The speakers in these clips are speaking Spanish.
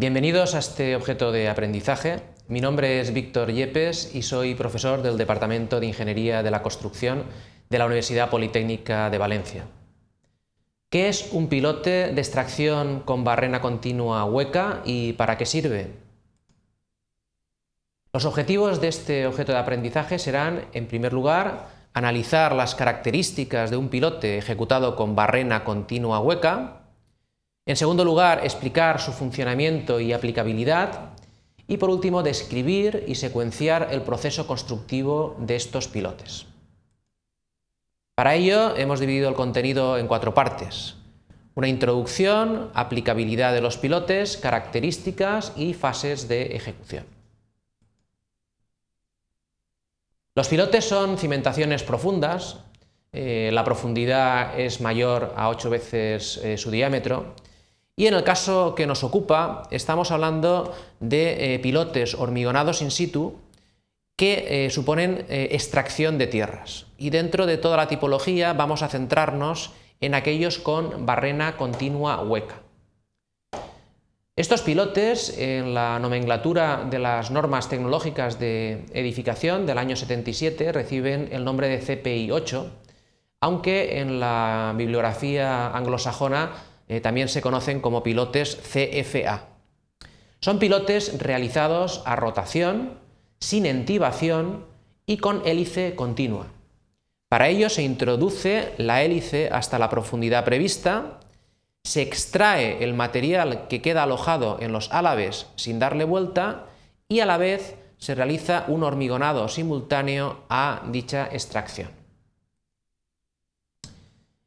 Bienvenidos a este objeto de aprendizaje. Mi nombre es Víctor Yepes y soy profesor del Departamento de Ingeniería de la Construcción de la Universidad Politécnica de Valencia. ¿Qué es un pilote de extracción con barrena continua hueca y para qué sirve? Los objetivos de este objeto de aprendizaje serán, en primer lugar, analizar las características de un pilote ejecutado con barrena continua hueca, en segundo lugar, explicar su funcionamiento y aplicabilidad. Y por último, describir y secuenciar el proceso constructivo de estos pilotes. Para ello hemos dividido el contenido en cuatro partes. Una introducción, aplicabilidad de los pilotes, características y fases de ejecución. Los pilotes son cimentaciones profundas, eh, la profundidad es mayor a 8 veces eh, su diámetro y en el caso que nos ocupa, estamos hablando de eh, pilotes hormigonados in situ que eh, suponen eh, extracción de tierras. Y dentro de toda la tipología vamos a centrarnos en aquellos con barrena continua hueca. Estos pilotes, en la nomenclatura de las normas tecnológicas de edificación del año 77, reciben el nombre de CPI 8, aunque en la bibliografía anglosajona eh, también se conocen como pilotes CFA. Son pilotes realizados a rotación, sin entibación y con hélice continua. Para ello se introduce la hélice hasta la profundidad prevista, se extrae el material que queda alojado en los álabes sin darle vuelta y a la vez se realiza un hormigonado simultáneo a dicha extracción.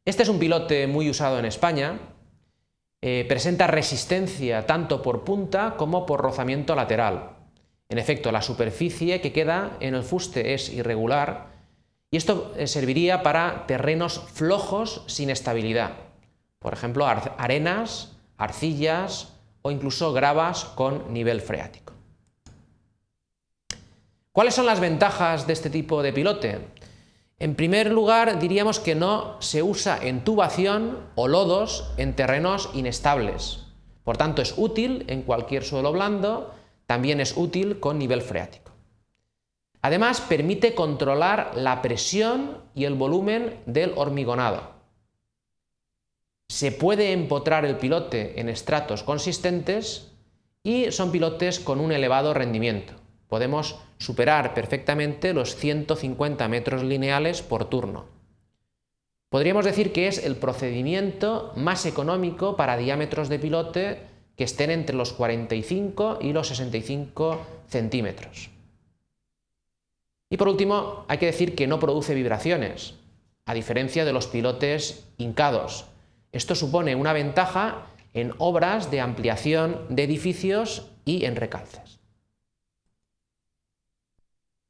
Este es un pilote muy usado en España, eh, presenta resistencia tanto por punta como por rozamiento lateral. En efecto, la superficie que queda en el fuste es irregular y esto eh, serviría para terrenos flojos sin estabilidad. Por ejemplo, arenas, arcillas o incluso gravas con nivel freático. ¿Cuáles son las ventajas de este tipo de pilote? En primer lugar, diríamos que no se usa entubación o lodos en terrenos inestables. Por tanto, es útil en cualquier suelo blando, también es útil con nivel freático. Además, permite controlar la presión y el volumen del hormigonado. Se puede empotrar el pilote en estratos consistentes y son pilotes con un elevado rendimiento. Podemos superar perfectamente los 150 metros lineales por turno. Podríamos decir que es el procedimiento más económico para diámetros de pilote que estén entre los 45 y los 65 centímetros. Y por último, hay que decir que no produce vibraciones, a diferencia de los pilotes hincados. Esto supone una ventaja en obras de ampliación de edificios y en recalces.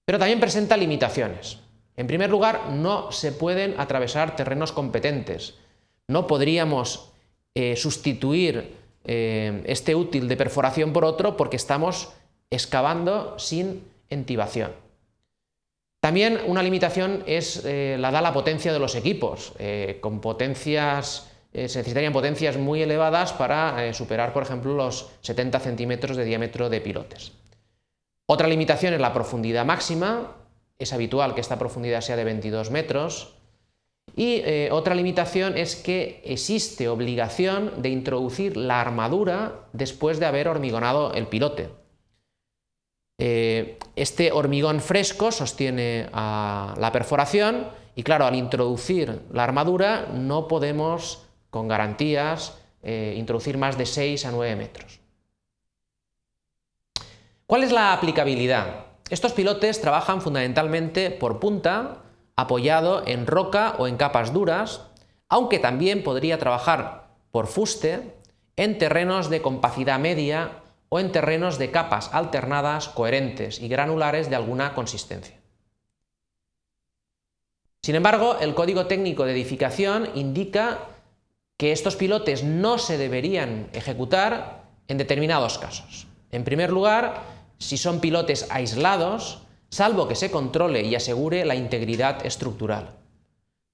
Pero también presenta limitaciones. En primer lugar, no se pueden atravesar terrenos competentes. No podríamos eh, sustituir eh, este útil de perforación por otro porque estamos excavando sin entibación. También una limitación es eh, la da la potencia de los equipos. con potencias, se necesitarían potencias muy elevadas para superar, por ejemplo, los 70 centímetros de diámetro de pilotes. Otra limitación es la profundidad máxima, es habitual que esta profundidad sea de 22 metros. Y eh, otra limitación es que existe obligación de introducir la armadura después de haber hormigonado el pilote. Eh, este hormigón fresco sostiene la perforación y claro, al introducir la armadura no podemos con garantías eh, introducir más de 6 a 9 metros. ¿Cuál es la aplicabilidad? Estos pilotes trabajan fundamentalmente por punta, apoyado en roca o en capas duras, aunque también podría trabajar por fuste en terrenos de compacidad media o en terrenos de capas alternadas, coherentes y granulares de alguna consistencia. Sin embargo, el Código Técnico de Edificación indica que estos pilotes no se deberían ejecutar en determinados casos. En primer lugar, si son pilotes aislados, salvo que se controle y asegure la integridad estructural.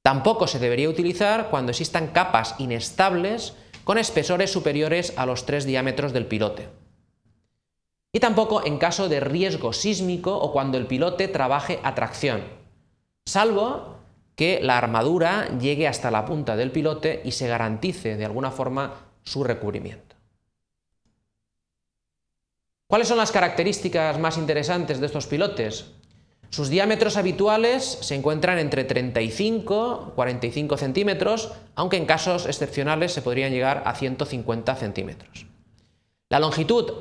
Tampoco se debería utilizar cuando existan capas inestables con espesores superiores a los tres diámetros del pilote. y tampoco en caso de riesgo sísmico o cuando el pilote trabaje a tracción, salvo que la armadura llegue hasta la punta del pilote y se garantice de alguna forma su recubrimiento. ¿Cuáles son las características más interesantes de estos pilotes? Sus diámetros habituales se encuentran entre 35 y 45 centímetros, aunque en casos excepcionales se podrían llegar a 150 centímetros. La longitud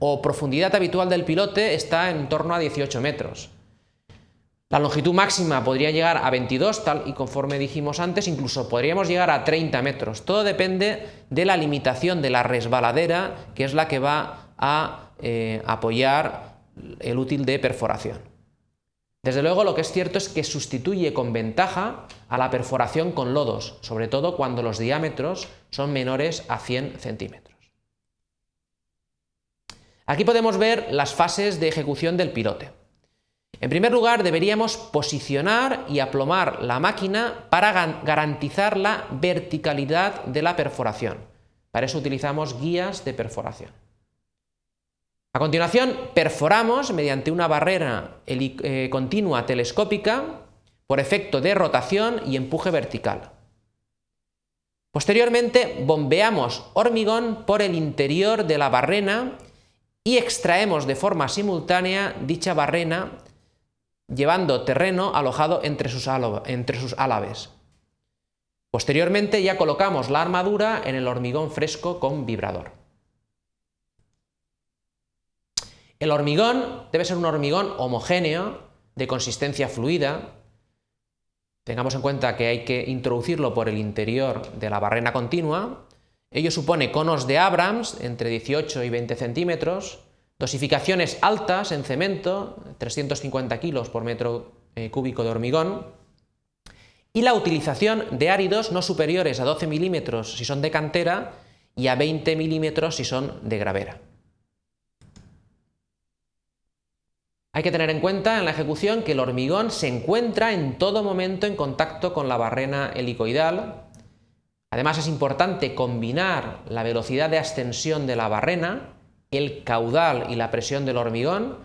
o profundidad habitual del pilote está en torno a 18 metros. La longitud máxima podría llegar a 22, tal y conforme dijimos antes, incluso podríamos llegar a 30 metros. Todo depende de la limitación de la resbaladera, que es la que va a eh, apoyar el útil de perforación. Desde luego lo que es cierto es que sustituye con ventaja a la perforación con lodos, sobre todo cuando los diámetros son menores a 100 centímetros. Aquí podemos ver las fases de ejecución del pilote. En primer lugar, deberíamos posicionar y aplomar la máquina para garantizar la verticalidad de la perforación. Para eso utilizamos guías de perforación. A continuación, perforamos mediante una barrera eh, continua telescópica por efecto de rotación y empuje vertical. Posteriormente, bombeamos hormigón por el interior de la barrena y extraemos de forma simultánea dicha barrena llevando terreno alojado entre sus, entre sus álabes. Posteriormente ya colocamos la armadura en el hormigón fresco con vibrador. El hormigón debe ser un hormigón homogéneo, de consistencia fluida. Tengamos en cuenta que hay que introducirlo por el interior de la barrena continua Ello supone conos de Abrams entre 18 y 20 centímetros, dosificaciones altas en cemento, 350 kilos por metro eh, cúbico de hormigón, y la utilización de áridos no superiores a 12 milímetros si son de cantera y a 20 milímetros si son de gravera. Hay que tener en cuenta en la ejecución que el hormigón se encuentra en todo momento en contacto con la barrena helicoidal, Además es importante combinar la velocidad de ascensión de la barrena, el caudal y la presión del hormigón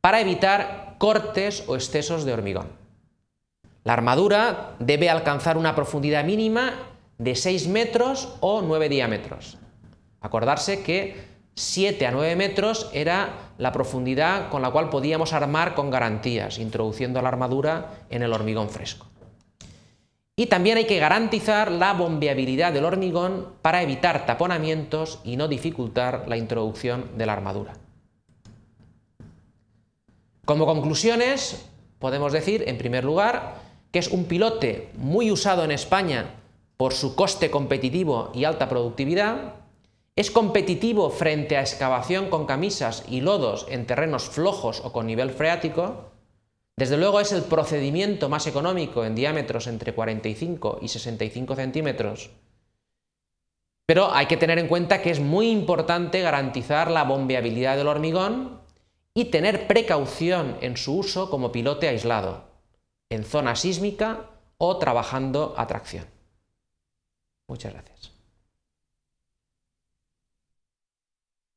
para evitar cortes o excesos de hormigón. La armadura debe alcanzar una profundidad mínima de 6 metros o 9 diámetros. Acordarse que 7 a 9 metros era la profundidad con la cual podíamos armar con garantías, introduciendo la armadura en el hormigón fresco. Y también hay que garantizar la bombeabilidad del hormigón para evitar taponamientos y no dificultar la introducción de la armadura. Como conclusiones, podemos decir, en primer lugar, que es un pilote muy usado en España por su coste competitivo y alta productividad, es competitivo frente a excavación con camisas y lodos en terrenos flojos o con nivel freático, desde luego es el procedimiento más económico en diámetros entre 45 y 65 centímetros, pero hay que tener en cuenta que es muy importante garantizar la bombeabilidad del hormigón y tener precaución en su uso como pilote aislado, en zona sísmica o trabajando a tracción. Muchas gracias.